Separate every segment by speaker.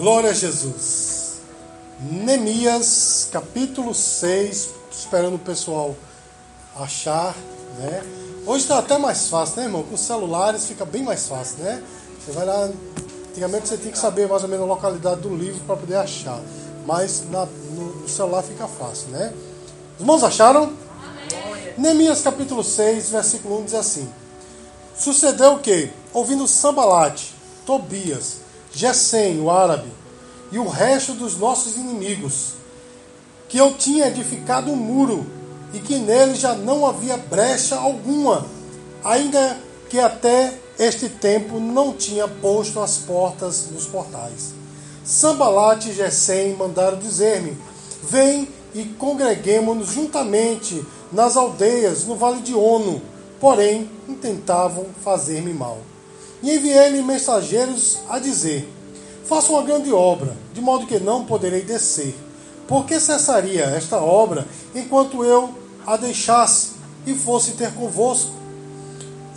Speaker 1: Glória a Jesus. Neemias, capítulo 6, esperando o pessoal achar, né? Hoje está até mais fácil, né, irmão? Com os celulares fica bem mais fácil, né? Você vai lá, antigamente você tinha que saber mais ou menos a localidade do livro para poder achar, mas na, no, no, celular fica fácil, né? Os irmãos acharam? Amém. Neemias capítulo 6, versículo 1 diz assim: Sucedeu o que? Ouvindo Sambalate, Tobias, Gesem, o árabe, e o resto dos nossos inimigos, que eu tinha edificado um muro e que nele já não havia brecha alguma, ainda que até este tempo não tinha posto as portas dos portais. Sambalate e Gesem mandaram dizer-me: Vem e congreguemos-nos juntamente nas aldeias, no vale de Ono. Porém, intentavam fazer-me mal. E enviei-lhe mensageiros a dizer: Faça uma grande obra, de modo que não poderei descer. Por que cessaria esta obra enquanto eu a deixasse e fosse ter convosco?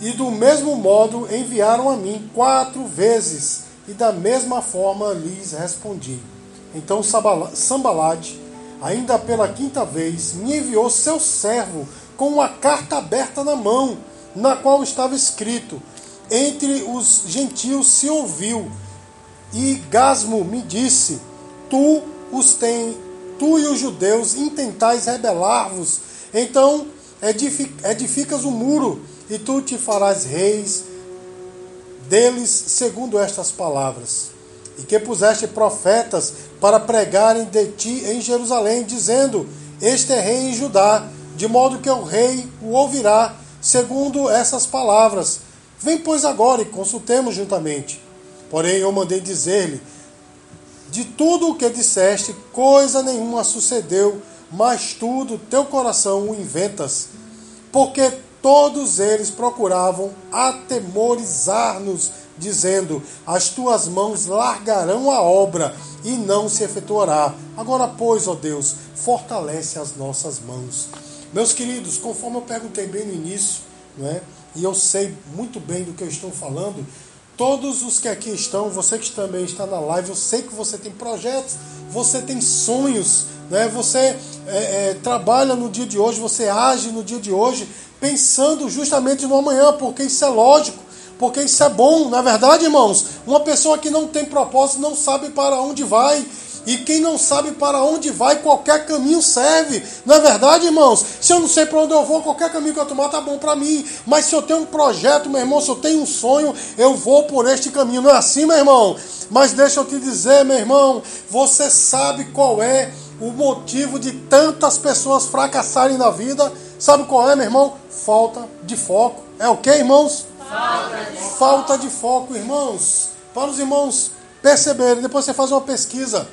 Speaker 1: E do mesmo modo enviaram a mim quatro vezes, e da mesma forma lhes respondi. Então Sambalade, ainda pela quinta vez, me enviou seu servo com uma carta aberta na mão, na qual estava escrito: entre os gentios se ouviu. E Gasmo me disse: Tu os tem, tu e os judeus intentais rebelar-vos. Então edificas o muro, e tu te farás reis deles, segundo estas palavras. E que puseste profetas para pregarem de ti em Jerusalém, dizendo: Este é rei em Judá, de modo que o rei o ouvirá, segundo essas palavras. Vem, pois, agora e consultemos juntamente. Porém, eu mandei dizer-lhe: De tudo o que disseste, coisa nenhuma sucedeu, mas tudo teu coração o inventas. Porque todos eles procuravam atemorizar-nos, dizendo: As tuas mãos largarão a obra e não se efetuará. Agora, pois, ó Deus, fortalece as nossas mãos. Meus queridos, conforme eu perguntei bem no início, não é? E eu sei muito bem do que eu estou falando. Todos os que aqui estão, você que também está na live, eu sei que você tem projetos, você tem sonhos, né? você é, é, trabalha no dia de hoje, você age no dia de hoje, pensando justamente no amanhã, porque isso é lógico, porque isso é bom, na é verdade, irmãos. Uma pessoa que não tem propósito não sabe para onde vai, e quem não sabe para onde vai, qualquer caminho serve. Não é verdade, irmãos? Se eu não sei para onde eu vou, qualquer caminho que eu tomar tá bom para mim. Mas se eu tenho um projeto, meu irmão, se eu tenho um sonho, eu vou por este caminho. Não é assim, meu irmão? Mas deixa eu te dizer, meu irmão, você sabe qual é o motivo de tantas pessoas fracassarem na vida? Sabe qual é, meu irmão? Falta de foco. É o que, irmãos?
Speaker 2: Falta de,
Speaker 1: Falta de foco, irmãos. Para os irmãos perceberem, depois você faz uma pesquisa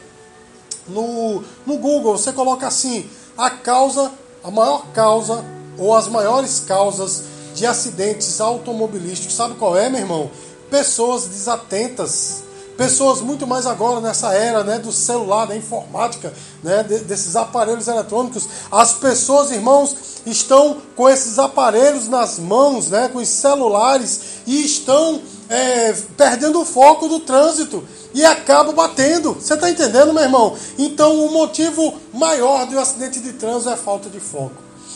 Speaker 1: no, no Google, você coloca assim: a causa, a maior causa ou as maiores causas de acidentes automobilísticos. Sabe qual é, meu irmão? Pessoas desatentas. Pessoas muito mais agora nessa era né, do celular, da informática, né, desses aparelhos eletrônicos. As pessoas, irmãos, estão com esses aparelhos nas mãos, né, com os celulares, e estão é, perdendo o foco do trânsito e acaba batendo. Você está entendendo, meu irmão? Então, o motivo maior do acidente de trânsito é falta de foco.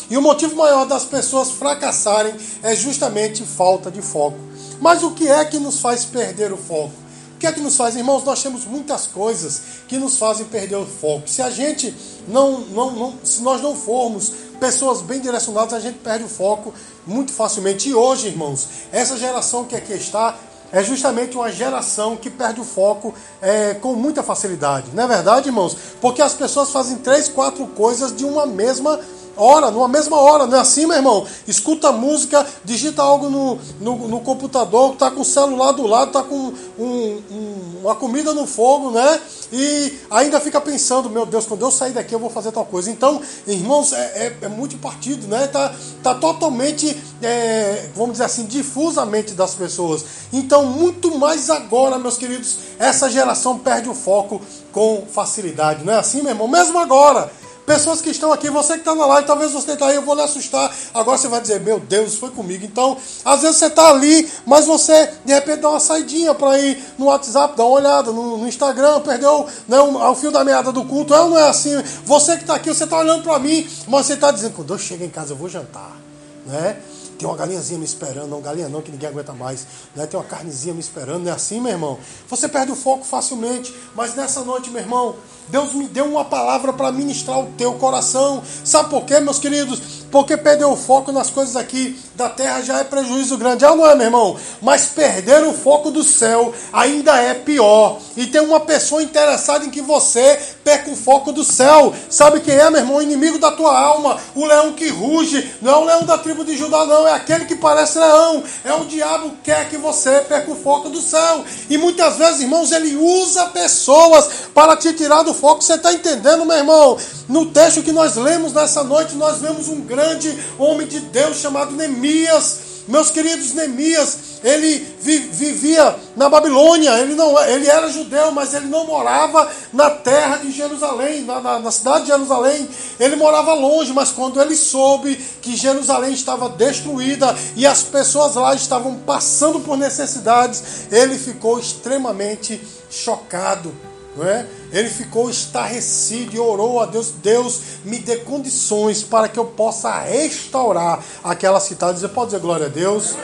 Speaker 1: E o motivo maior das pessoas fracassarem é justamente falta de foco. Mas o que é que nos faz perder o foco? O que é que nos faz, irmãos? Nós temos muitas coisas que nos fazem perder o foco. Se a gente não, não, não se nós não formos pessoas bem direcionadas, a gente perde o foco muito facilmente. E hoje, irmãos, essa geração que aqui está é justamente uma geração que perde o foco é, com muita facilidade. Não é verdade, irmãos? Porque as pessoas fazem três, quatro coisas de uma mesma hora, numa mesma hora, não é assim, meu irmão? Escuta música, digita algo no, no, no computador, tá com o celular do lado, tá com um, um, uma comida no fogo, né? E ainda fica pensando, meu Deus, quando eu sair daqui eu vou fazer tal coisa. Então, irmãos, é, é, é muito partido, né? Tá, tá totalmente, é, vamos dizer assim, difusamente das pessoas. Então, muito mais agora, meus queridos, essa geração perde o foco com facilidade, não é assim, meu irmão? Mesmo agora Pessoas que estão aqui, você que está na live, talvez você está aí, eu vou lhe assustar. Agora você vai dizer, meu Deus, foi comigo. Então, às vezes você está ali, mas você de repente dá uma saidinha para ir no WhatsApp, dar uma olhada no, no Instagram, perdeu né, o fio da meada do culto. Eu não é assim. Você que está aqui, você está olhando para mim, mas você está dizendo, quando eu chego em casa eu vou jantar. Né? Tem uma galinhazinha me esperando, não galinha não, que ninguém aguenta mais. Né? Tem uma carnezinha me esperando, não é assim, meu irmão? Você perde o foco facilmente, mas nessa noite, meu irmão, Deus me deu uma palavra para ministrar o teu coração. Sabe por quê, meus queridos? Porque perder o foco nas coisas aqui da terra já é prejuízo grande. Ou não é, meu irmão? Mas perder o foco do céu ainda é pior. E tem uma pessoa interessada em que você perca o foco do céu. Sabe quem é, meu irmão? O inimigo da tua alma. O leão que ruge. Não é o leão da tribo de Judá, não. É aquele que parece leão. É o diabo que quer que você perca o foco do céu. E muitas vezes, irmãos, ele usa pessoas para te tirar do foco. Você está entendendo, meu irmão? No texto que nós lemos nessa noite, nós vemos um grande homem de Deus chamado Neemias. Meus queridos, Neemias, ele vivia na Babilônia, ele, não, ele era judeu, mas ele não morava na terra de Jerusalém, na, na, na, cidade de Jerusalém. Ele morava longe, mas quando ele soube que Jerusalém estava destruída e as pessoas lá estavam passando por necessidades, ele ficou extremamente chocado. Não é? Ele ficou estarrecido e orou a Deus: Deus, me dê condições para que eu possa restaurar aquela cidade. Você pode dizer glória a Deus?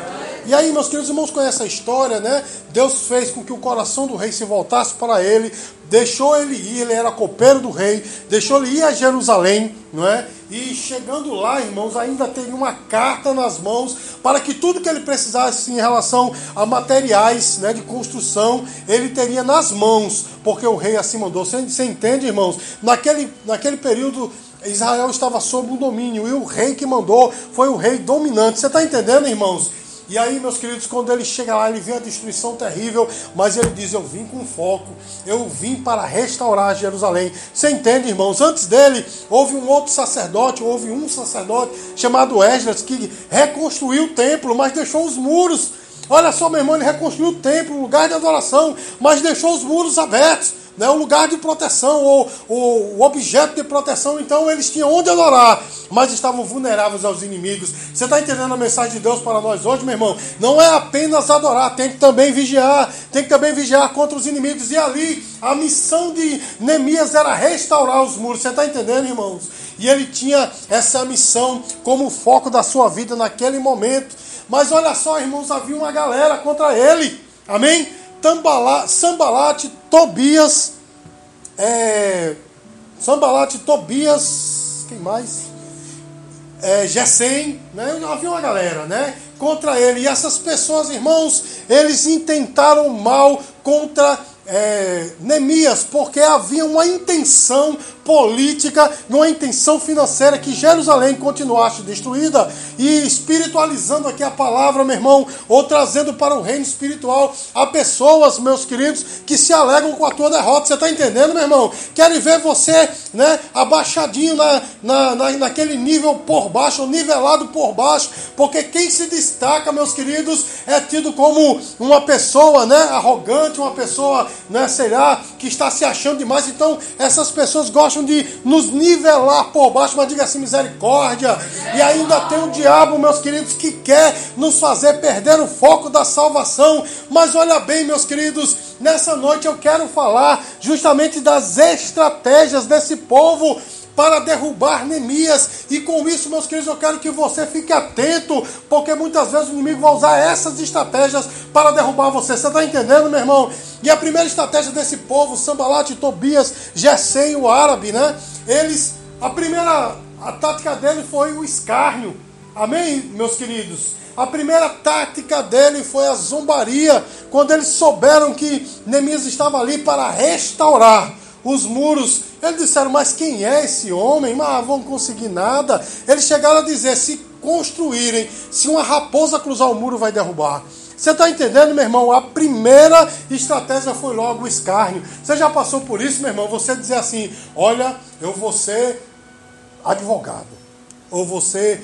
Speaker 1: E aí, meus queridos irmãos, conhecem a história, né? Deus fez com que o coração do rei se voltasse para ele, deixou ele ir, ele era copeiro do rei, deixou ele ir a Jerusalém, não é? E chegando lá, irmãos, ainda teve uma carta nas mãos para que tudo que ele precisasse em relação a materiais né, de construção, ele teria nas mãos, porque o rei assim mandou. Você, você entende, irmãos? Naquele, naquele período, Israel estava sob um domínio e o rei que mandou foi o rei dominante. Você está entendendo, irmãos? E aí, meus queridos, quando ele chega lá, ele vê a destruição terrível, mas ele diz: Eu vim com foco, eu vim para restaurar Jerusalém. Você entende, irmãos? Antes dele, houve um outro sacerdote, houve um sacerdote chamado Esdras que reconstruiu o templo, mas deixou os muros. Olha só, meu irmão, ele reconstruiu o templo, o lugar de adoração, mas deixou os muros abertos né, o lugar de proteção, ou, o objeto de proteção, então eles tinham onde adorar, mas estavam vulneráveis aos inimigos. Você está entendendo a mensagem de Deus para nós hoje, meu irmão? Não é apenas adorar, tem que também vigiar, tem que também vigiar contra os inimigos. E ali, a missão de Neemias era restaurar os muros. Você está entendendo, irmãos? E ele tinha essa missão como foco da sua vida naquele momento. Mas olha só, irmãos, havia uma galera contra ele. Amém? Tambala, Sambalate, Tobias, é, Sambalate, Tobias, quem mais? É, né? havia uma galera, né? Contra ele. E essas pessoas, irmãos, eles intentaram mal contra é, Neemias, porque havia uma intenção política, uma intenção financeira que Jerusalém continuasse destruída e espiritualizando aqui a palavra, meu irmão, ou trazendo para o reino espiritual a pessoas, meus queridos, que se alegram com a tua derrota. Você está entendendo, meu irmão? Querem ver você né, abaixadinho na, na, na, naquele nível por baixo, nivelado por baixo, porque quem se destaca, meus queridos, é tido como uma pessoa né, arrogante, uma pessoa, né, sei lá, que está se achando demais. Então, essas pessoas gostam de nos nivelar por baixo, mas diga assim, misericórdia. E ainda tem o diabo, meus queridos, que quer nos fazer perder o foco da salvação. Mas olha bem, meus queridos, nessa noite eu quero falar justamente das estratégias desse povo para derrubar Neemias. E com isso, meus queridos, eu quero que você fique atento, porque muitas vezes o inimigo vai usar essas estratégias para derrubar você. Você está entendendo, meu irmão? E a primeira estratégia desse povo, Sambalat, Tobias, Gessém, o árabe, né? Eles, a primeira a tática dele foi o escárnio. Amém, meus queridos? A primeira tática dele foi a zombaria, quando eles souberam que Neemias estava ali para restaurar os muros. Eles disseram, mas quem é esse homem? Mas vão conseguir nada. Eles chegaram a dizer: se construírem, se uma raposa cruzar o muro, vai derrubar. Você está entendendo, meu irmão? A primeira estratégia foi logo o escárnio. Você já passou por isso, meu irmão? Você dizer assim: olha, eu vou ser advogado, ou você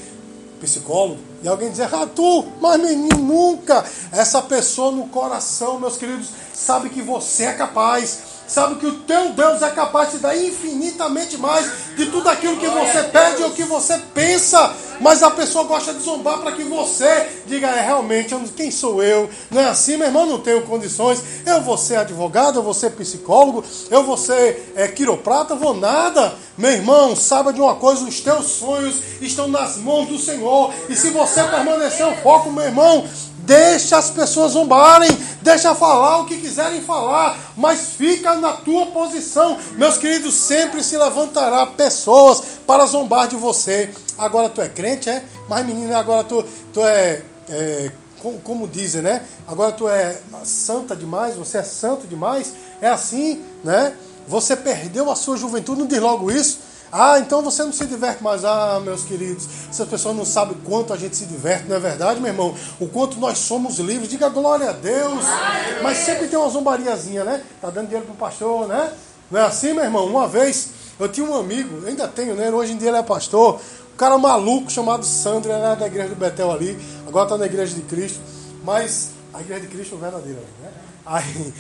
Speaker 1: psicólogo, e alguém dizer, ah, tu, mas menino, nunca. Essa pessoa no coração, meus queridos, sabe que você é capaz Sabe que o teu Deus é capaz de dar infinitamente mais de tudo aquilo que você pede ou que você pensa. Mas a pessoa gosta de zombar para que você diga, é realmente, quem sou eu? Não é assim, meu irmão, não tenho condições. Eu vou ser advogado, eu vou ser psicólogo, eu vou ser é, quiroprata, vou nada. Meu irmão, saiba de uma coisa, os teus sonhos estão nas mãos do Senhor. E se você permanecer o foco, meu irmão, Deixa as pessoas zombarem, deixa falar o que quiserem falar, mas fica na tua posição. Meus queridos, sempre se levantará pessoas para zombar de você. Agora tu é crente, é? Mas menina, agora tu, tu é, é como, como, dizem, né? Agora tu é santa demais, você é santo demais. É assim, né? Você perdeu a sua juventude, não diz logo isso. Ah, então você não se diverte mais. Ah, meus queridos, essas pessoas não sabem quanto a gente se diverte, não é verdade, meu irmão? O quanto nós somos livres. Diga glória a Deus. Mas sempre tem uma zombariazinha, né? Tá dando dinheiro pro pastor, né? Não é assim, meu irmão? Uma vez eu tinha um amigo, ainda tenho, né? Hoje em dia ele é pastor. Um cara maluco chamado Sandro, ele era da igreja do Betel ali, agora está na igreja de Cristo. Mas a igreja de Cristo é verdadeira, né? Aí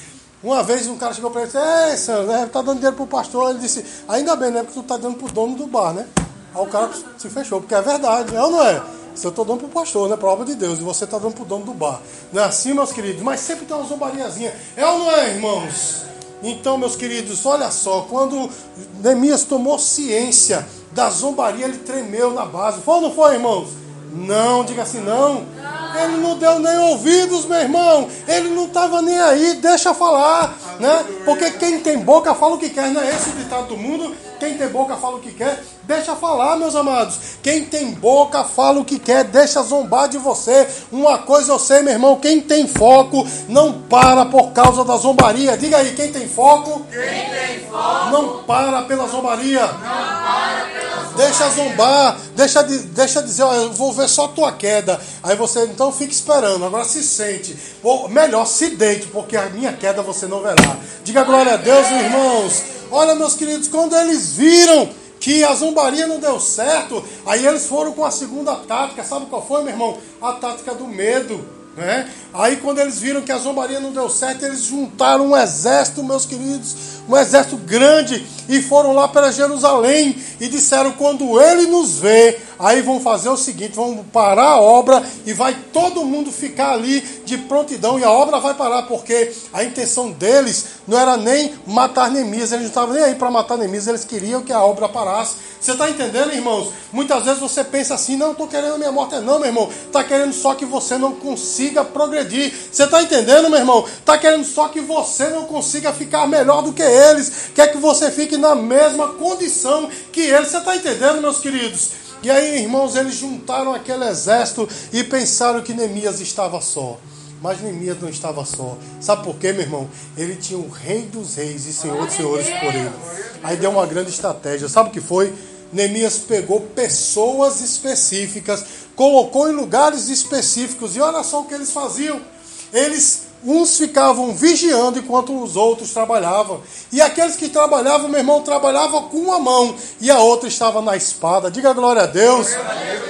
Speaker 1: uma vez um cara chegou para ele e disse, é, Sandro, é, tá dando dinheiro pro pastor. Ele disse, ainda bem, né? Porque tu tá dando pro dono do bar, né? Aí o cara se fechou, porque é verdade, é ou não é? Se eu tô dando pro pastor, né? Prova de Deus, e você tá dando pro dono do bar. Não é assim, meus queridos? Mas sempre tem uma zombariazinha. É ou não é, irmãos? Então, meus queridos, olha só, quando Neemias tomou ciência da zombaria, ele tremeu na base. Foi ou não foi, irmãos? Não, diga assim, não. Ele não deu nem ouvidos, meu irmão. Ele não estava nem aí, deixa falar, né? Porque quem tem boca fala o que quer, não é esse o ditado do mundo? Quem tem boca fala o que quer, deixa falar, meus amados. Quem tem boca fala o que quer, deixa zombar de você. Uma coisa eu sei, meu irmão, quem tem foco não para por causa da zombaria. Diga aí, quem tem foco?
Speaker 2: Quem tem foco
Speaker 1: não para pela zombaria.
Speaker 2: Não para pela zombaria.
Speaker 1: Deixa zombar, deixa, de, deixa dizer, ó, eu vou ver só tua queda. Aí você então fica esperando, agora se sente. Ou, melhor, se deite, porque a minha queda você não verá. Diga glória a Deus, irmãos. Olha, meus queridos, quando eles viram que a zombaria não deu certo, aí eles foram com a segunda tática. Sabe qual foi, meu irmão? A tática do medo. Né? Aí quando eles viram que a zombaria não deu certo, eles juntaram um exército, meus queridos, um exército grande, e foram lá para Jerusalém e disseram: quando ele nos vê, aí vão fazer o seguinte: vão parar a obra e vai todo mundo ficar ali de prontidão, e a obra vai parar, porque a intenção deles não era nem matar Neemias, eles não estavam nem aí para matar Neemias, eles queriam que a obra parasse. Você está entendendo, irmãos? Muitas vezes você pensa assim: não, estou querendo a minha morte, não, meu irmão, está querendo só que você não consiga progredir. Você está entendendo, meu irmão? Está querendo só que você não consiga ficar melhor do que eles, quer que você fique na mesma condição que eles. Você está entendendo, meus queridos? E aí, irmãos, eles juntaram aquele exército e pensaram que Neemias estava só. Mas Neemias não estava só. Sabe por quê, meu irmão? Ele tinha o rei dos reis e senhor dos senhores por ele. Aí deu uma grande estratégia. Sabe o que foi? Neemias pegou pessoas específicas, colocou em lugares específicos. E olha só o que eles faziam. Eles Uns ficavam vigiando enquanto os outros trabalhavam. E aqueles que trabalhavam, meu irmão, trabalhavam com uma mão e a outra estava na espada. Diga glória a Deus.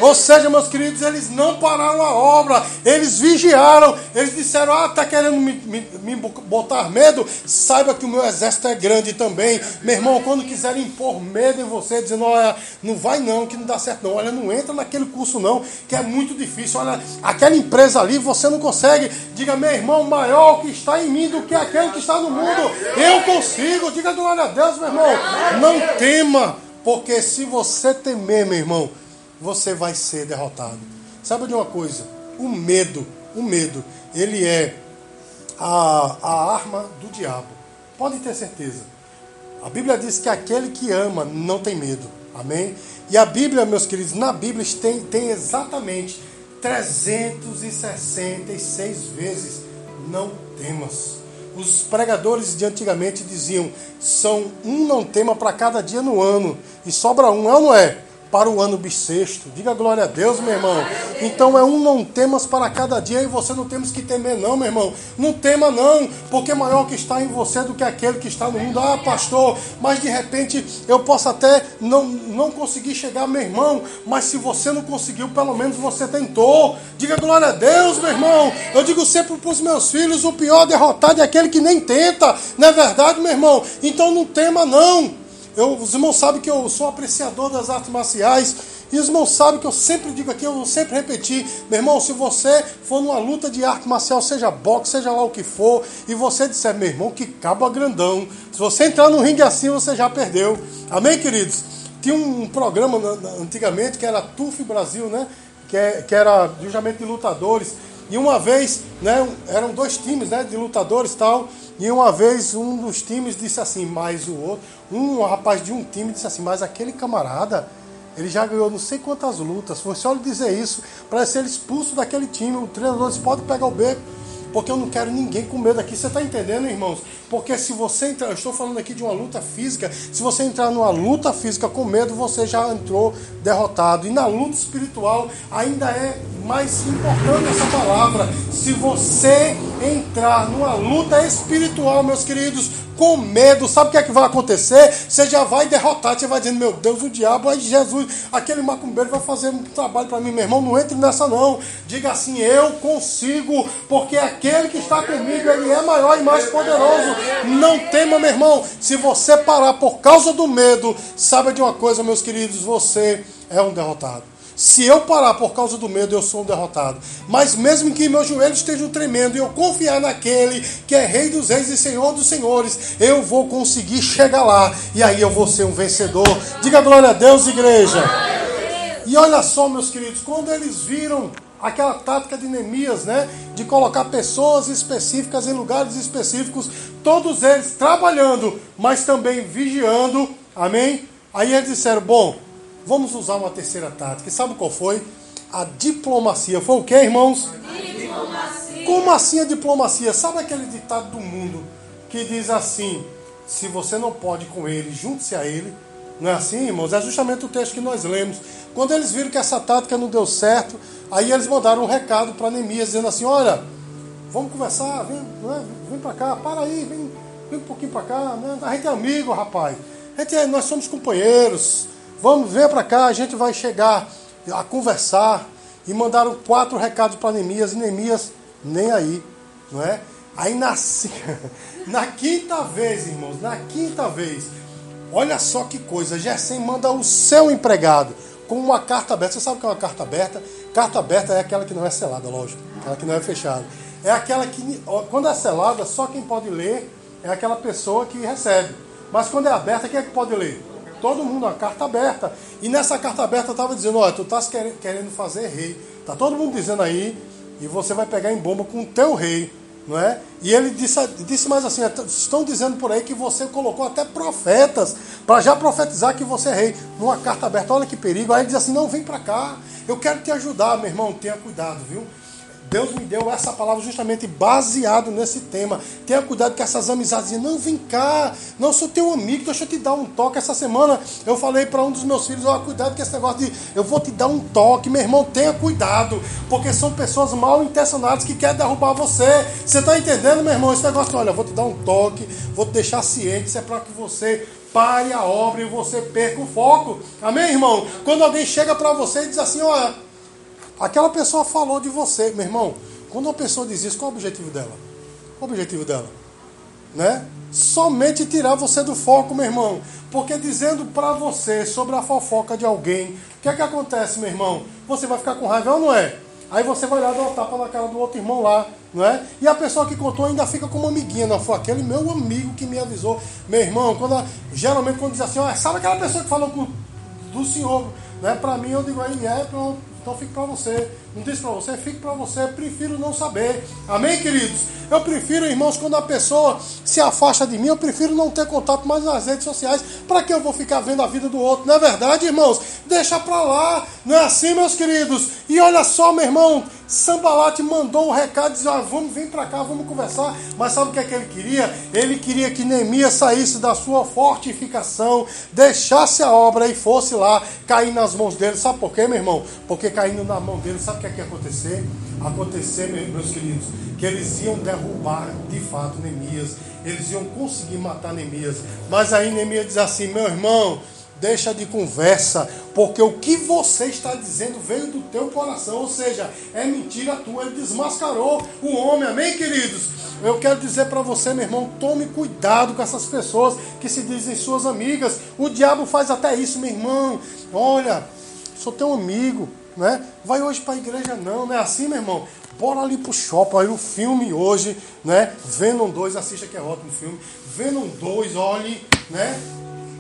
Speaker 1: Ou seja, meus queridos, eles não pararam a obra, eles vigiaram. Eles disseram: Ah, está querendo me, me, me, botar medo? Saiba que o meu exército é grande também. Meu irmão, quando quiserem impor medo em você, dizendo: Olha, não vai não, que não dá certo não. Olha, não entra naquele curso não, que é muito difícil. Olha, aquela empresa ali você não consegue. Diga, meu irmão, maior que está em mim do que aquele que está no mundo. Eu consigo. Diga glória a Deus, meu irmão. Não tema, porque se você temer, meu irmão, você vai ser derrotado. Sabe de uma coisa? O medo, o medo, ele é a, a arma do diabo. Pode ter certeza. A Bíblia diz que aquele que ama não tem medo. Amém? E a Bíblia, meus queridos, na Bíblia tem, tem exatamente 366 vezes não temas. Os pregadores de antigamente diziam: são um não tema para cada dia no ano, e sobra um, é ou não é? Para o ano bissexto. Diga glória a Deus, meu irmão. Então é um não temas para cada dia e você não temos que temer, não, meu irmão. Não tema, não, porque maior que está em você do que aquele que está no mundo. Ah, pastor, mas de repente eu posso até não, não conseguir chegar, meu irmão. Mas se você não conseguiu, pelo menos você tentou. Diga glória a Deus, meu irmão. Eu digo sempre para os meus filhos: o pior derrotado é aquele que nem tenta. Não é verdade, meu irmão? Então não tema, não. Eu, os irmãos sabem que eu sou apreciador das artes marciais. E os irmãos sabem que eu sempre digo aqui, eu sempre repetir, meu irmão, se você for numa luta de arte marcial, seja boxe, seja lá o que for, e você disser, meu irmão, que cabo grandão, se você entrar no ringue assim, você já perdeu. Amém, queridos? Tinha um programa antigamente que era TUF Brasil, né? Que, é, que era justamente de lutadores. E uma vez, né, eram dois times né, de lutadores e tal. E uma vez um dos times disse assim, mais o outro, um rapaz de um time disse assim, mas aquele camarada, ele já ganhou não sei quantas lutas. Foi só ele dizer isso para ser expulso daquele time. O treinador disse, pode pegar o beco porque eu não quero ninguém com medo aqui. Você está entendendo, irmãos? Porque se você entrar, eu estou falando aqui de uma luta física, se você entrar numa luta física com medo, você já entrou derrotado. E na luta espiritual ainda é mais importante essa palavra. Se você entrar numa luta espiritual, meus queridos, com medo, sabe o que é que vai acontecer? Você já vai derrotar, você vai dizendo, meu Deus, o diabo, aí Jesus, aquele macumbeiro vai fazer um trabalho para mim, meu irmão, não entre nessa não. Diga assim, eu consigo, porque aquele que está comigo, ele é maior e mais poderoso. Não tema, meu irmão, se você parar por causa do medo, sabe de uma coisa, meus queridos, você é um derrotado. Se eu parar por causa do medo, eu sou um derrotado. Mas mesmo que meus joelhos estejam tremendo e eu confiar naquele que é Rei dos Reis e Senhor dos Senhores, eu vou conseguir chegar lá e aí eu vou ser um vencedor. Diga glória a Deus, igreja. E olha só, meus queridos, quando eles viram aquela tática de Neemias, né, de colocar pessoas específicas em lugares específicos, todos eles trabalhando, mas também vigiando, amém? Aí eles disseram: bom, vamos usar uma terceira tática. E sabe qual foi? A diplomacia. Foi o que, irmãos? Diplomacia. Como assim a diplomacia? Sabe aquele ditado do mundo que diz assim: se você não pode com ele, junte-se a ele. Não é assim, irmãos? É justamente o texto que nós lemos. Quando eles viram que essa tática não deu certo, aí eles mandaram um recado para Neemias, dizendo assim: Olha, vamos conversar, vem, é? vem para cá, para aí, vem, vem um pouquinho para cá. Né? A gente é amigo, rapaz. A gente é, nós somos companheiros. Vamos, ver para cá, a gente vai chegar a conversar. E mandaram quatro recados para Neemias, e Neemias nem aí, não é? Aí na, na quinta vez, irmãos, na quinta vez, olha só que coisa, Gerson manda o seu empregado com uma carta aberta. Você sabe o que é uma carta aberta? Carta aberta é aquela que não é selada, lógico, aquela que não é fechada. É aquela que, quando é selada, só quem pode ler é aquela pessoa que recebe. Mas quando é aberta, quem é que pode ler? Todo mundo, uma carta aberta. E nessa carta aberta estava dizendo, olha, tu estás querendo fazer rei. Tá todo mundo dizendo aí, e você vai pegar em bomba com o teu rei. Não é? E ele disse, disse mais assim: estão dizendo por aí que você colocou até profetas para já profetizar que você é rei, numa carta aberta. Olha que perigo. Aí ele diz assim: não, vem para cá, eu quero te ajudar, meu irmão. Tenha cuidado, viu? Deus me deu essa palavra justamente baseado nesse tema. Tenha cuidado com essas amizades. Não, vem cá. Não sou teu amigo, deixa eu te dar um toque. Essa semana eu falei para um dos meus filhos: ó, cuidado com esse negócio de eu vou te dar um toque. Meu irmão, tenha cuidado. Porque são pessoas mal intencionadas que querem derrubar você. Você está entendendo, meu irmão? Esse negócio, olha, vou te dar um toque, vou te deixar ciente. Isso é para que você pare a obra e você perca o foco. Amém, irmão? Quando alguém chega para você e diz assim: olha Aquela pessoa falou de você, meu irmão. Quando uma pessoa diz isso, qual é o objetivo dela? Qual é o objetivo dela? Né? Somente tirar você do foco, meu irmão. Porque dizendo para você sobre a fofoca de alguém, o que é que acontece, meu irmão? Você vai ficar com raiva ou não é? Aí você vai lá dar uma tapa na cara do outro irmão lá, não é? E a pessoa que contou ainda fica como amiguinha, não foi aquele meu amigo que me avisou. Meu irmão, quando geralmente quando diz assim, ó, sabe aquela pessoa que falou com, do senhor, né? Para mim eu digo aí, é, pronto então fique para você. Não disse para você, fique para você. Prefiro não saber. Amém, queridos? Eu prefiro, irmãos, quando a pessoa se afasta de mim, eu prefiro não ter contato mais nas redes sociais. Para que eu vou ficar vendo a vida do outro? Não é verdade, irmãos? Deixa para lá. Não é assim, meus queridos? E olha só, meu irmão, Sambalate mandou o recado, dizia, ah, vamos, vem para cá, vamos conversar. Mas sabe o que é que ele queria? Ele queria que Neemias saísse da sua fortificação, deixasse a obra e fosse lá cair nas mãos dele. Sabe por quê, meu irmão? Porque caindo na mão dele, sabe o que é que acontecer? Acontecer, meus queridos, que eles iam derrubar de fato Neemias, eles iam conseguir matar Neemias. Mas aí Neemias diz assim: meu irmão, deixa de conversa, porque o que você está dizendo veio do teu coração, ou seja, é mentira tua. Ele desmascarou o homem, amém, queridos? Eu quero dizer para você, meu irmão, tome cuidado com essas pessoas que se dizem suas amigas. O diabo faz até isso, meu irmão. Olha, sou teu amigo, né? Vai hoje para a igreja, não, não é assim, meu irmão? Bora ali pro shopping, aí o filme hoje, né? Venom 2, assista que é ótimo filme. Venom 2, olhe, né?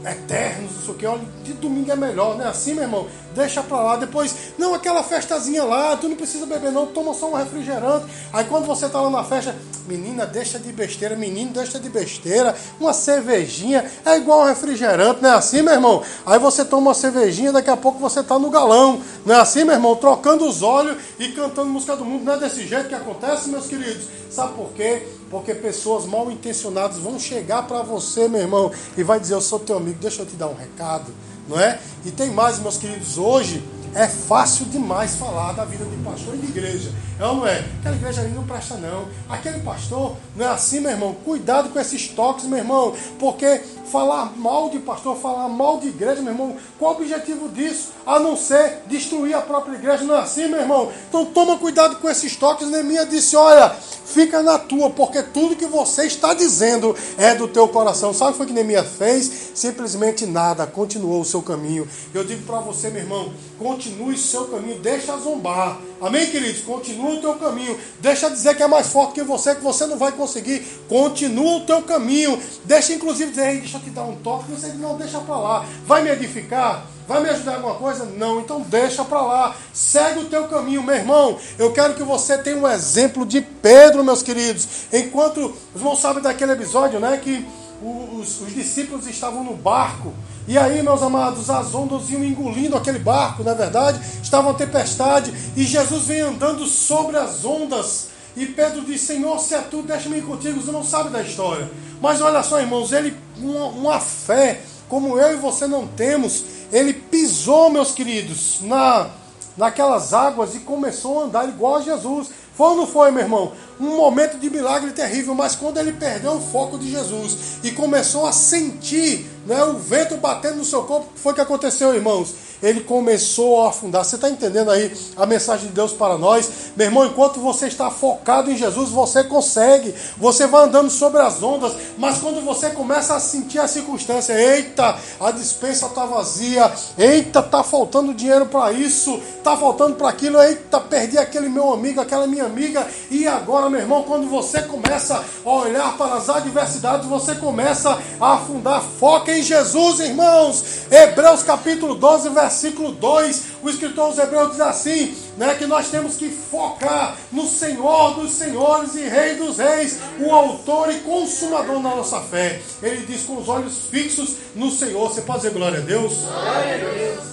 Speaker 1: eternos, não sei o que, olha, de domingo é melhor, né? Assim, meu irmão, deixa pra lá. Depois, não, aquela festazinha lá, tu não precisa beber não, toma só um refrigerante. Aí quando você tá lá na festa, menina, deixa de besteira, menino, deixa de besteira, uma cervejinha, é igual um refrigerante, não é assim, meu irmão? Aí você toma uma cervejinha, daqui a pouco você tá no galão, não é assim, meu irmão? Trocando os olhos e cantando música do mundo, não é desse jeito que acontece, meus queridos? Sabe por quê? Porque pessoas mal intencionadas vão chegar para você, meu irmão, e vai dizer: Eu sou teu amigo, deixa eu te dar um recado, não é? E tem mais, meus queridos, hoje é fácil demais falar da vida de pastor e de igreja. É ou não é? Aquela igreja ali não presta, não. Aquele pastor não é assim, meu irmão. Cuidado com esses toques, meu irmão. Porque falar mal de pastor, falar mal de igreja, meu irmão, qual o objetivo disso? A não ser destruir a própria igreja. Não é assim, meu irmão? Então toma cuidado com esses toques. Neemias disse: olha, fica na tua, porque tudo que você está dizendo é do teu coração. Sabe o que foi que Neemias fez? Simplesmente nada, continuou o seu caminho. Eu digo para você, meu irmão, continue seu caminho, deixa zombar. Amém, queridos? Continua o teu caminho. Deixa dizer que é mais forte que você, que você não vai conseguir. Continua o teu caminho. Deixa, inclusive, dizer, deixa eu te dar um toque. Você não, deixa para lá. Vai me edificar? Vai me ajudar em alguma coisa? Não, então deixa para lá. Segue o teu caminho, meu irmão. Eu quero que você tenha um exemplo de Pedro, meus queridos. Enquanto os irmãos sabem daquele episódio, né? Que os, os discípulos estavam no barco. E aí, meus amados, as ondas iam engolindo aquele barco, na é verdade, estava uma tempestade, e Jesus vem andando sobre as ondas. E Pedro diz: Senhor, se é tu, deixa-me ir contigo. Você não sabe da história. Mas olha só, irmãos, ele, uma, uma fé como eu e você não temos, ele pisou, meus queridos, na, naquelas águas e começou a andar igual a Jesus. Foi ou não foi, meu irmão? Um momento de milagre terrível, mas quando ele perdeu o foco de Jesus e começou a sentir né, o vento batendo no seu corpo, que foi que aconteceu, irmãos? ele começou a afundar. Você está entendendo aí a mensagem de Deus para nós? Meu irmão, enquanto você está focado em Jesus, você consegue. Você vai andando sobre as ondas, mas quando você começa a sentir a circunstância, eita, a dispensa está vazia, eita, está faltando dinheiro para isso, está faltando para aquilo, eita, perdi aquele meu amigo, aquela minha amiga, e agora, meu irmão, quando você começa a olhar para as adversidades, você começa a afundar. Foca em Jesus, irmãos. Hebreus capítulo 12, versículo versículo 2, o escritor aos Hebreus diz assim: né, que nós temos que focar no Senhor dos Senhores e Rei dos Reis, o autor e consumador da nossa fé. Ele diz com os olhos fixos no Senhor. Você pode dizer glória a Deus? Glória a Deus.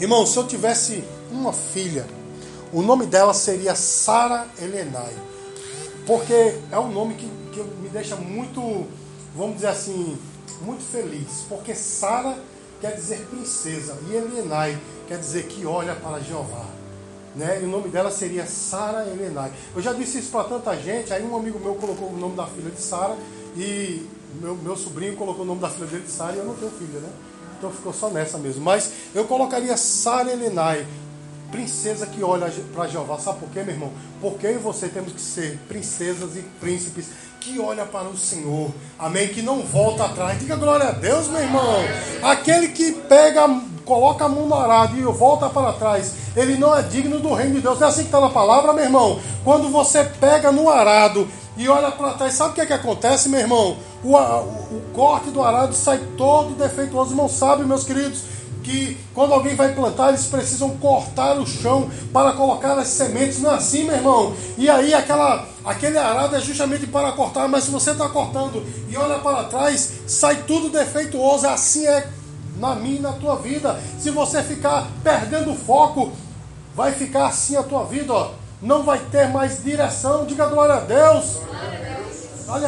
Speaker 1: Irmão, se eu tivesse uma filha, o nome dela seria Sara Helenai. Porque é um nome que, que me deixa muito, vamos dizer assim, muito feliz. Porque Sara quer dizer princesa, e Elenai quer dizer que olha para Jeová. Né? E o nome dela seria Sara Elenai. Eu já disse isso para tanta gente, aí um amigo meu colocou o nome da filha de Sara e meu, meu sobrinho colocou o nome da filha dele de Sara e eu não tenho filha, né? Então ficou só nessa mesmo. Mas eu colocaria Sara Elenai, princesa que olha para Jeová. Sabe por quê, meu irmão? Porque eu e você temos que ser princesas e príncipes que olha para o Senhor, amém? Que não volta atrás. Diga glória a Deus, meu irmão. Aquele que pega, coloca a mão no arado e volta para trás, ele não é digno do reino de Deus. É assim que está na palavra, meu irmão. Quando você pega no arado e olha para trás, sabe o que, é que acontece, meu irmão? O, o, o corte do arado sai todo defeituoso. Irmão, sabe, meus queridos? Que quando alguém vai plantar, eles precisam cortar o chão para colocar as sementes. Não é assim, meu irmão? E aí aquela, aquele arado é justamente para cortar, mas se você está cortando e olha para trás, sai tudo defeituoso. Assim é na minha e na tua vida. Se você ficar perdendo o foco, vai ficar assim a tua vida, ó não vai ter mais direção. Diga glória a Deus. Aliás,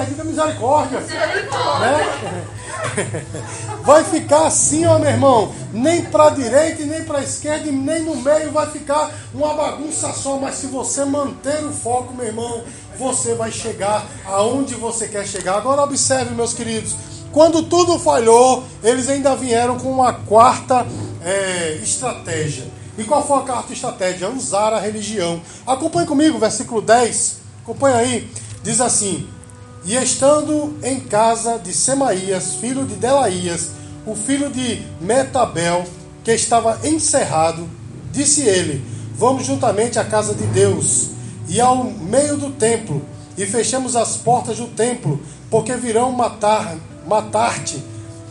Speaker 1: diga misericórdia. Né? Vai ficar assim, ó, meu irmão. Nem para direita, nem para esquerda, e nem no meio vai ficar uma bagunça só. Mas se você manter o foco, meu irmão, você vai chegar aonde você quer chegar. Agora observe, meus queridos. Quando tudo falhou, eles ainda vieram com uma quarta é, estratégia. E qual foi a quarta estratégia? Usar a religião. Acompanhe comigo, versículo 10. Acompanhe aí. Diz assim: E estando em casa de Semaías, filho de Delaías, o filho de Metabel, que estava encerrado, disse ele: Vamos juntamente à casa de Deus e ao meio do templo, e fechemos as portas do templo, porque virão matar matar-te.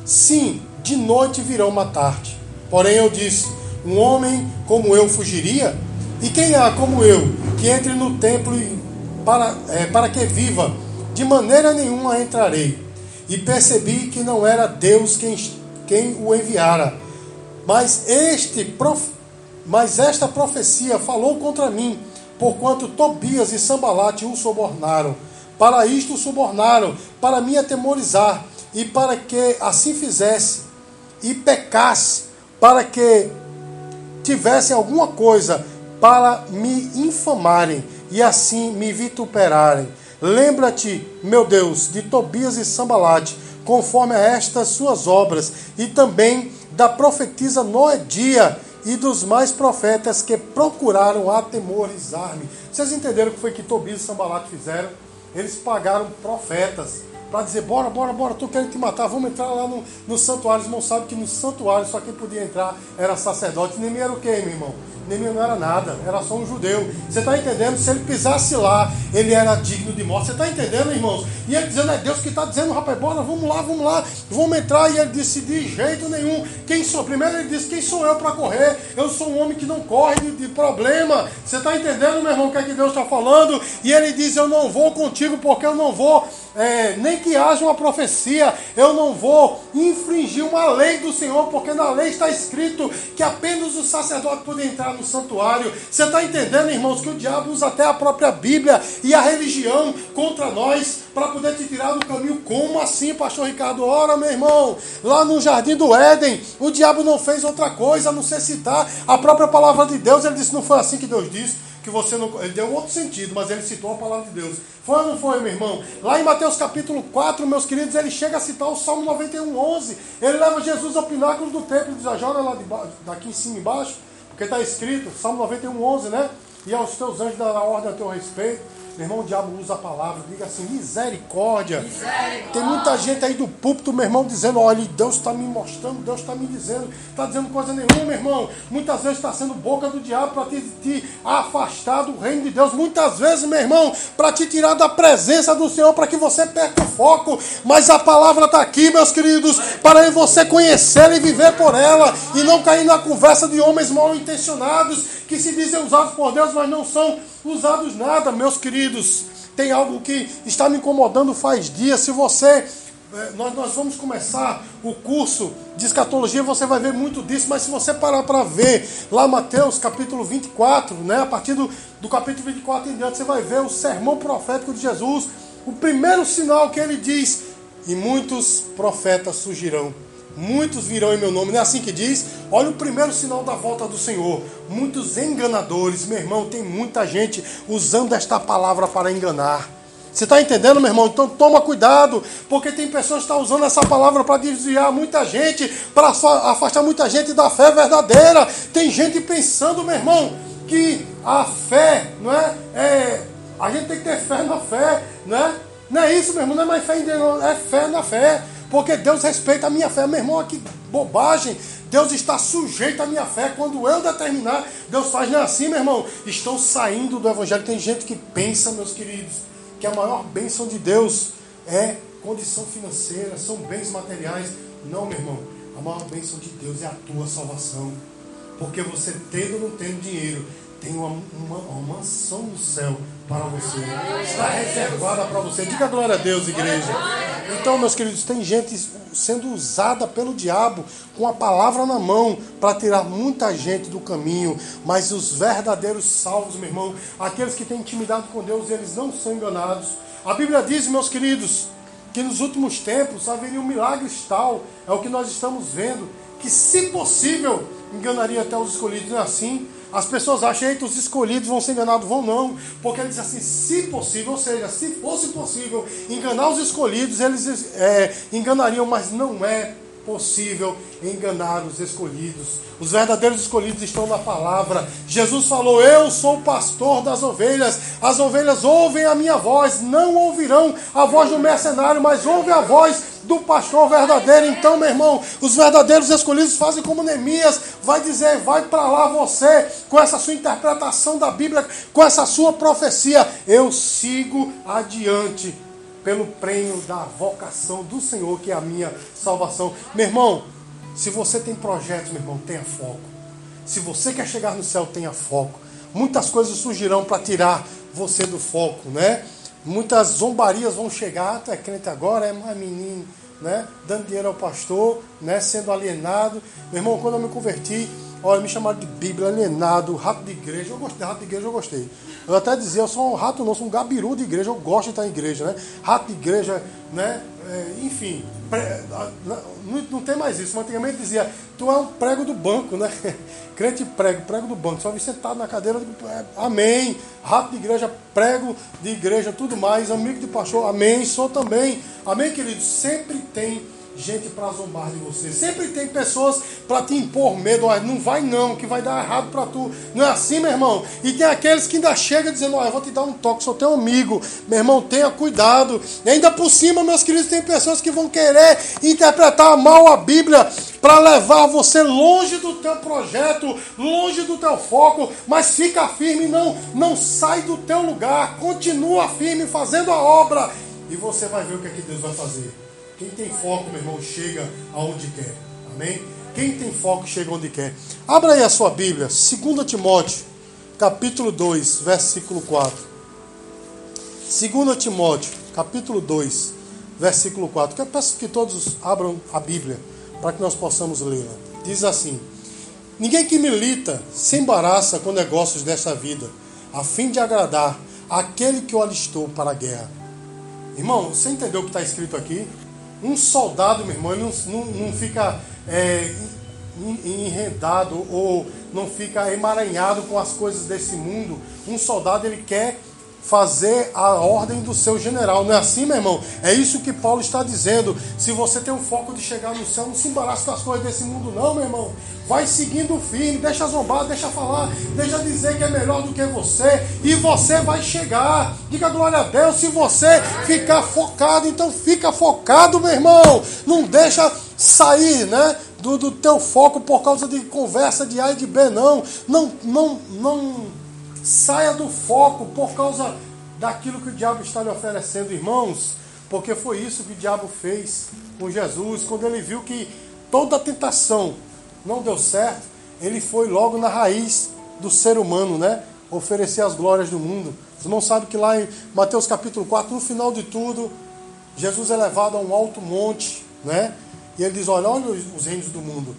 Speaker 1: Sim, de noite virão matar-te. Porém eu disse: Um homem como eu fugiria? E quem há como eu que entre no templo para, é, para que viva? De maneira nenhuma entrarei. E percebi que não era Deus quem, quem o enviara. Mas, este prof... Mas esta profecia falou contra mim, porquanto Tobias e Sambalate o subornaram. Para isto o subornaram, para me atemorizar e para que assim fizesse e pecasse, para que tivessem alguma coisa para me infamarem e assim me vituperarem. Lembra-te, meu Deus, de Tobias e Sambalate, conforme a estas suas obras, e também da profetisa Noedia e dos mais profetas que procuraram atemorizar-me. Vocês entenderam o que foi que Tobias e Sambalate fizeram? Eles pagaram profetas para dizer, bora, bora, bora, tô querendo te matar, vamos entrar lá no, no santuário. Os irmãos sabem que no santuário só quem podia entrar era sacerdote. Nem era o quê, meu irmão? Neemias não era nada, era só um judeu. Você está entendendo? Se ele pisasse lá, ele era digno de morte. Você está entendendo, irmãos? E ele dizendo, é Deus que está dizendo, rapaz, bora, vamos lá, vamos lá, vamos entrar. E ele disse, de jeito nenhum. Quem sou? Primeiro ele disse, quem sou eu para correr? Eu sou um homem que não corre de, de problema. Você está entendendo, meu irmão, o que é que Deus está falando? E ele diz, eu não vou contigo porque eu não vou, é, nem que haja uma profecia, eu não vou infringir uma lei do Senhor, porque na lei está escrito que apenas o sacerdote pode entrar no santuário. Você está entendendo, irmãos, que o diabo usa até a própria Bíblia e a religião contra nós para poder te tirar do caminho? Como assim, pastor Ricardo? Ora, meu irmão, lá no jardim do Éden, o diabo não fez outra coisa a não ser citar a própria palavra de Deus. Ele disse: não foi assim que Deus disse que você não. Ele deu outro sentido, mas ele citou a palavra de Deus. Foi ou não foi, meu irmão? Lá em Mateus capítulo 4, meus queridos, ele chega a citar o Salmo 91, 11. Ele leva Jesus ao pináculo do templo, diz: joga lá de baixo, daqui em cima embaixo. Porque está escrito, Salmo 91, 11, né? E aos teus anjos dará ordem a teu respeito. Meu irmão, o diabo usa a palavra, diga assim, misericórdia. misericórdia. Tem muita gente aí do púlpito, meu irmão, dizendo, olha, Deus está me mostrando, Deus está me dizendo, está dizendo coisa nenhuma, meu irmão. Muitas vezes está sendo boca do diabo para te, te, afastar do reino de Deus. Muitas vezes, meu irmão, para te tirar da presença do Senhor, para que você perca o foco. Mas a palavra está aqui, meus queridos, para você conhecer e viver por ela, e não cair na conversa de homens mal intencionados, que se dizem usados por Deus, mas não são usados nada, meus queridos. Tem algo que está me incomodando faz dias. Se você. Eh, nós, nós vamos começar o curso de escatologia, você vai ver muito disso, mas se você parar para ver lá Mateus capítulo 24, né, a partir do, do capítulo 24 em diante, você vai ver o sermão profético de Jesus. O primeiro sinal que ele diz: E muitos profetas surgirão Muitos virão em meu nome, não é assim que diz? Olha o primeiro sinal da volta do Senhor. Muitos enganadores, meu irmão, tem muita gente usando esta palavra para enganar. Você está entendendo, meu irmão? Então toma cuidado, porque tem pessoas que estão usando essa palavra para desviar muita gente, para afastar muita gente da fé verdadeira. Tem gente pensando, meu irmão, que a fé, não é? é a gente tem que ter fé na fé, não é? Não é isso, meu irmão, não é mais fé em Deus, é fé na fé. Porque Deus respeita a minha fé. Meu irmão, que bobagem. Deus está sujeito à minha fé. Quando eu determinar, Deus faz. Não é assim, meu irmão. Estou saindo do Evangelho. Tem gente que pensa, meus queridos, que a maior bênção de Deus é condição financeira, são bens materiais. Não, meu irmão. A maior bênção de Deus é a tua salvação. Porque você, tendo ou não tendo dinheiro, tem uma, uma, uma mansão no céu para você. Está reservada para você. Diga glória a Deus, igreja. Então, meus queridos, tem gente sendo usada pelo diabo com a palavra na mão para tirar muita gente do caminho. Mas os verdadeiros salvos, meu irmão, aqueles que têm intimidade com Deus, eles não são enganados. A Bíblia diz, meus queridos, que nos últimos tempos haveria um milagre tal, é o que nós estamos vendo, que se possível enganaria até os escolhidos. Não é assim? As pessoas acham que os escolhidos vão ser enganados, vão não, porque ele diz assim, se possível, ou seja, se fosse possível enganar os escolhidos, eles é, enganariam, mas não é possível enganar os escolhidos. Os verdadeiros escolhidos estão na palavra. Jesus falou: Eu sou o pastor das ovelhas. As ovelhas ouvem a minha voz, não ouvirão a voz do mercenário, mas ouvem a voz do pastor verdadeiro. Então, meu irmão, os verdadeiros escolhidos fazem como Neemias, vai dizer: vai para lá você, com essa sua interpretação da Bíblia, com essa sua profecia. Eu sigo adiante pelo prêmio da vocação do Senhor, que é a minha salvação. Meu irmão, se você tem projetos, meu irmão, tenha foco. Se você quer chegar no céu, tenha foco. Muitas coisas surgirão para tirar você do foco, né? Muitas zombarias vão chegar, tu é crente agora, é mais menino, né? Dando dinheiro ao pastor, né? Sendo alienado. Meu irmão, quando eu me converti, olha, me chamaram de Bíblia, alienado, rato de igreja. Eu gostei, rato de igreja eu gostei. Eu até dizia, eu sou um rato não, sou um gabiru de igreja, eu gosto de estar em igreja, né? Rato de igreja, né? É, enfim, não, não, tem mais isso. Antigamente dizia, tu é um prego do banco, né? Crente prego, prego do banco. Só vi sentado na cadeira, é, amém. Rato de igreja, prego de igreja, tudo mais. Amigo de pastor, amém. Sou também. Amém, querido? Sempre tem gente para zombar de você. Sempre tem pessoas para te impor medo. Olha, não vai não, que vai dar errado para tu. Não é assim, meu irmão? E tem aqueles que ainda chegam dizendo, olha, eu vou te dar um toque, sou teu amigo. Meu irmão, tenha cuidado. E ainda por cima, meus queridos, tem pessoas que vão querer interpretar mal a Bíblia para levar você longe do teu projeto, longe do teu foco, mas fica firme, não, não sai do teu lugar, continua firme fazendo a obra e você vai ver o que, é que Deus vai fazer. Quem tem foco, meu irmão, chega aonde quer. Amém? Quem tem foco chega onde quer. Abra aí a sua Bíblia, 2 Timóteo, capítulo 2, versículo 4. 2 Timóteo, capítulo 2, versículo 4. Eu peço que todos abram a Bíblia para que nós possamos lê-la. Diz assim: Ninguém que milita se embaraça com negócios dessa vida, a fim de agradar aquele que o alistou para a guerra. Irmão, você entendeu o que está escrito aqui? Um soldado, meu irmão, não, não, não fica é, enredado ou não fica emaranhado com as coisas desse mundo. Um soldado, ele quer fazer a ordem do seu general. Não é assim, meu irmão? É isso que Paulo está dizendo. Se você tem o foco de chegar no céu, não se embaraça com as coisas desse mundo, não, meu irmão. Vai seguindo firme, deixa zombar, deixa falar, deixa dizer que é melhor do que você, e você vai chegar. Diga glória a Deus. Se você ficar focado, então fica focado, meu irmão. Não deixa sair, né? Do, do teu foco por causa de conversa de A e de B, não. Não, não, não Saia do foco por causa daquilo que o diabo está lhe oferecendo, irmãos, porque foi isso que o diabo fez com Jesus, quando ele viu que toda a tentação não deu certo, ele foi logo na raiz do ser humano, né? Oferecer as glórias do mundo. Os irmãos sabem que lá em Mateus capítulo 4, no final de tudo, Jesus é levado a um alto monte, né? E ele diz: Olha, olha os reinos do mundo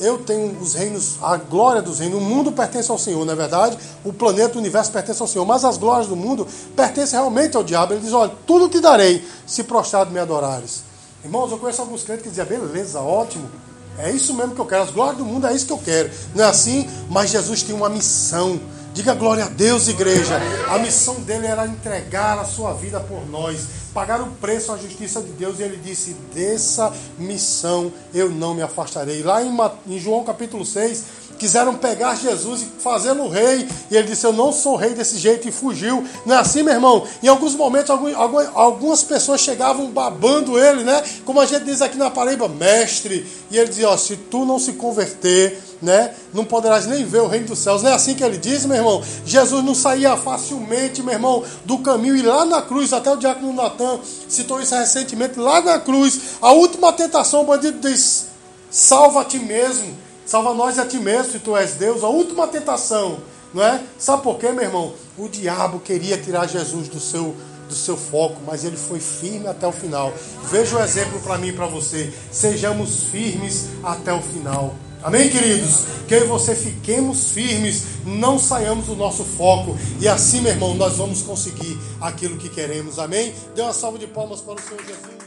Speaker 1: eu tenho os reinos, a glória dos reinos, o mundo pertence ao Senhor, não é verdade? O planeta, o universo pertence ao Senhor, mas as glórias do mundo pertencem realmente ao diabo. Ele diz: Olha, tudo te darei se prostrado me adorares. Irmãos, eu conheço alguns crentes que diziam: Beleza, ótimo, é isso mesmo que eu quero, as glórias do mundo é isso que eu quero. Não é assim? Mas Jesus tem uma missão. Diga glória a Deus, igreja. A missão dele era entregar a sua vida por nós pagar o preço à justiça de Deus, e ele disse: Dessa missão eu não me afastarei. Lá em, João capítulo 6, quiseram pegar Jesus e fazê-lo rei, e ele disse: Eu não sou rei desse jeito, e fugiu. Não é assim, meu irmão? Em alguns momentos, algumas pessoas chegavam babando ele, né? Como a gente diz aqui na Paraíba, mestre, e ele dizia: Ó, se tu não se converter né? Não poderás nem ver o reino dos céus. Não é assim que ele diz, meu irmão? Jesus não saía facilmente, meu irmão, do caminho e lá na cruz, até o diácono Natan citou isso recentemente, lá na cruz, a última tentação, o bandido diz: salva a ti mesmo, salva nós e a ti mesmo, se tu és Deus. A última tentação, não é? Sabe por quê, meu irmão? O diabo queria tirar Jesus do seu do seu foco, mas ele foi firme até o final. Veja o exemplo para mim e para você. Sejamos firmes até o final. Amém, queridos? Que eu e você fiquemos firmes, não saiamos do nosso foco. E assim, meu irmão, nós vamos conseguir aquilo que queremos. Amém? Dê uma salva de palmas para o Senhor Jesus.